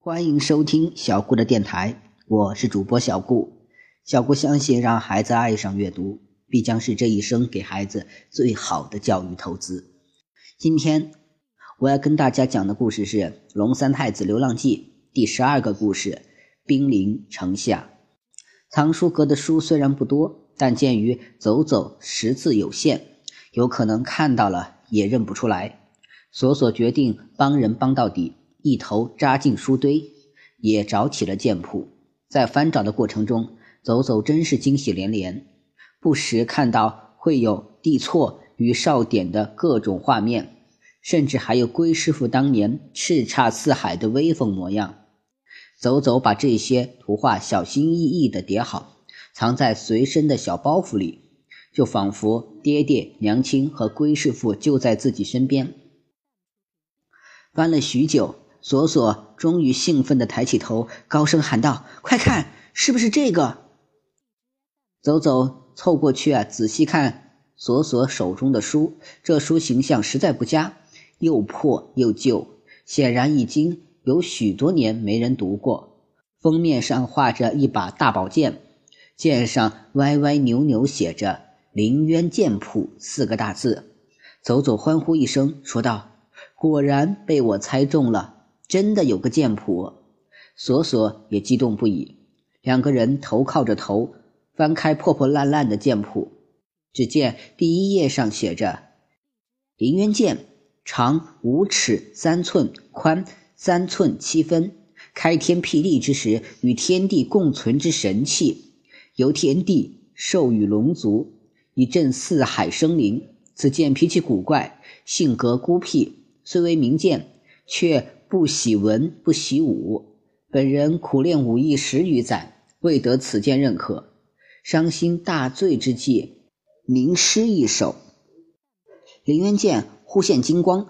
欢迎收听小顾的电台，我是主播小顾。小顾相信，让孩子爱上阅读，必将是这一生给孩子最好的教育投资。今天我要跟大家讲的故事是《龙三太子流浪记》第十二个故事《兵临城下》。藏书阁的书虽然不多，但鉴于走走识字有限，有可能看到了也认不出来。索索决定帮人帮到底。一头扎进书堆，也找起了剑谱。在翻找的过程中，走走真是惊喜连连，不时看到会有地错与少典的各种画面，甚至还有龟师傅当年叱咤四海的威风模样。走走把这些图画小心翼翼地叠好，藏在随身的小包袱里，就仿佛爹爹娘亲和龟师傅就在自己身边。翻了许久。索索终于兴奋地抬起头，高声喊道：“快看，是不是这个？”走走凑过去啊，仔细看索索手中的书。这书形象实在不佳，又破又旧，显然已经有许多年没人读过。封面上画着一把大宝剑，剑上歪歪扭扭写着“凌渊剑谱”四个大字。走走欢呼一声，说道：“果然被我猜中了。”真的有个剑谱，索索也激动不已。两个人头靠着头，翻开破破烂烂的剑谱。只见第一页上写着：“凌渊剑，长五尺三寸，宽三寸七分，开天辟地之时与天地共存之神器，由天地授予龙族，以镇四海生灵。此剑脾气古怪，性格孤僻，虽为名剑，却……”不喜文，不喜武。本人苦练武艺十余载，未得此剑认可，伤心大醉之际，凝诗一首。凌渊剑忽现金光，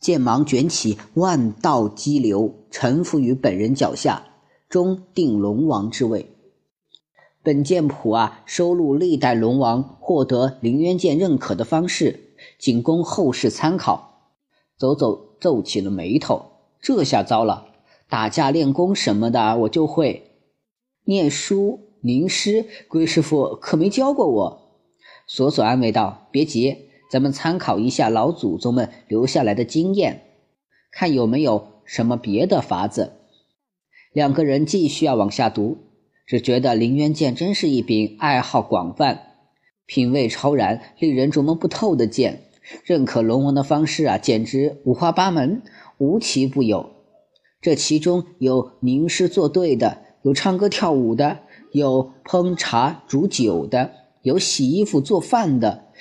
剑芒卷起，万道激流，沉浮于本人脚下，终定龙王之位。本剑谱啊，收录历代龙王获得凌渊剑认可的方式，仅供后世参考。走走皱起了眉头。这下糟了，打架练功什么的我就会，念书吟诗，龟师傅可没教过我。索索安慰道：“别急，咱们参考一下老祖宗们留下来的经验，看有没有什么别的法子。”两个人继续要往下读，只觉得凌渊剑真是一柄爱好广泛、品味超然、令人琢磨不透的剑。认可龙王的方式啊，简直五花八门。无奇不有，这其中有吟诗作对的，有唱歌跳舞的，有烹茶煮酒的，有洗衣服做饭的。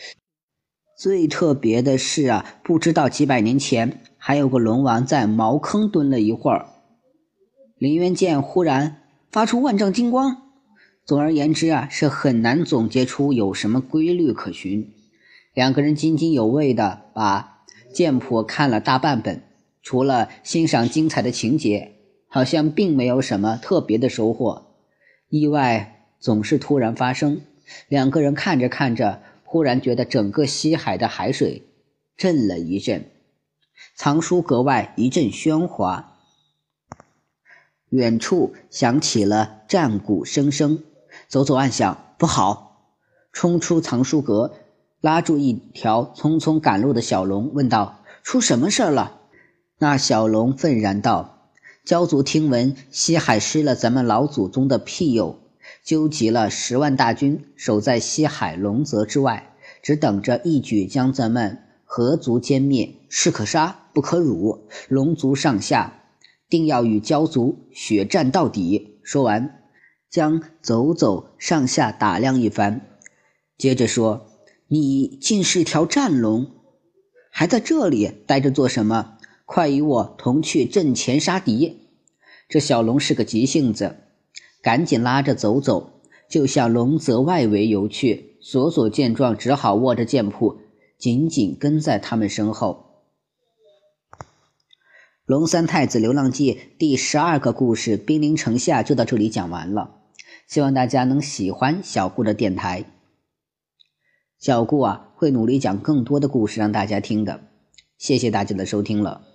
最特别的是啊，不知道几百年前还有个龙王在茅坑蹲了一会儿，凌渊剑忽然发出万丈金光。总而言之啊，是很难总结出有什么规律可循。两个人津津有味的把剑谱看了大半本。除了欣赏精彩的情节，好像并没有什么特别的收获。意外总是突然发生，两个人看着看着，忽然觉得整个西海的海水震了一震，藏书阁外一阵喧哗，远处响起了战鼓声声。走走暗想不好，冲出藏书阁，拉住一条匆匆赶路的小龙，问道：“出什么事儿了？”那小龙愤然道：“焦族听闻西海失了咱们老祖宗的庇佑，纠集了十万大军，守在西海龙泽之外，只等着一举将咱们河族歼灭。士可杀，不可辱。龙族上下定要与焦族血战到底。”说完，将走走上下打量一番，接着说：“你竟是条战龙，还在这里待着做什么？”快与我同去阵前杀敌！这小龙是个急性子，赶紧拉着走走，就向龙泽外围游去。索索见状，只好握着剑谱，紧紧跟在他们身后。《龙三太子流浪记》第十二个故事《兵临城下》就到这里讲完了。希望大家能喜欢小顾的电台。小顾啊，会努力讲更多的故事让大家听的。谢谢大家的收听了。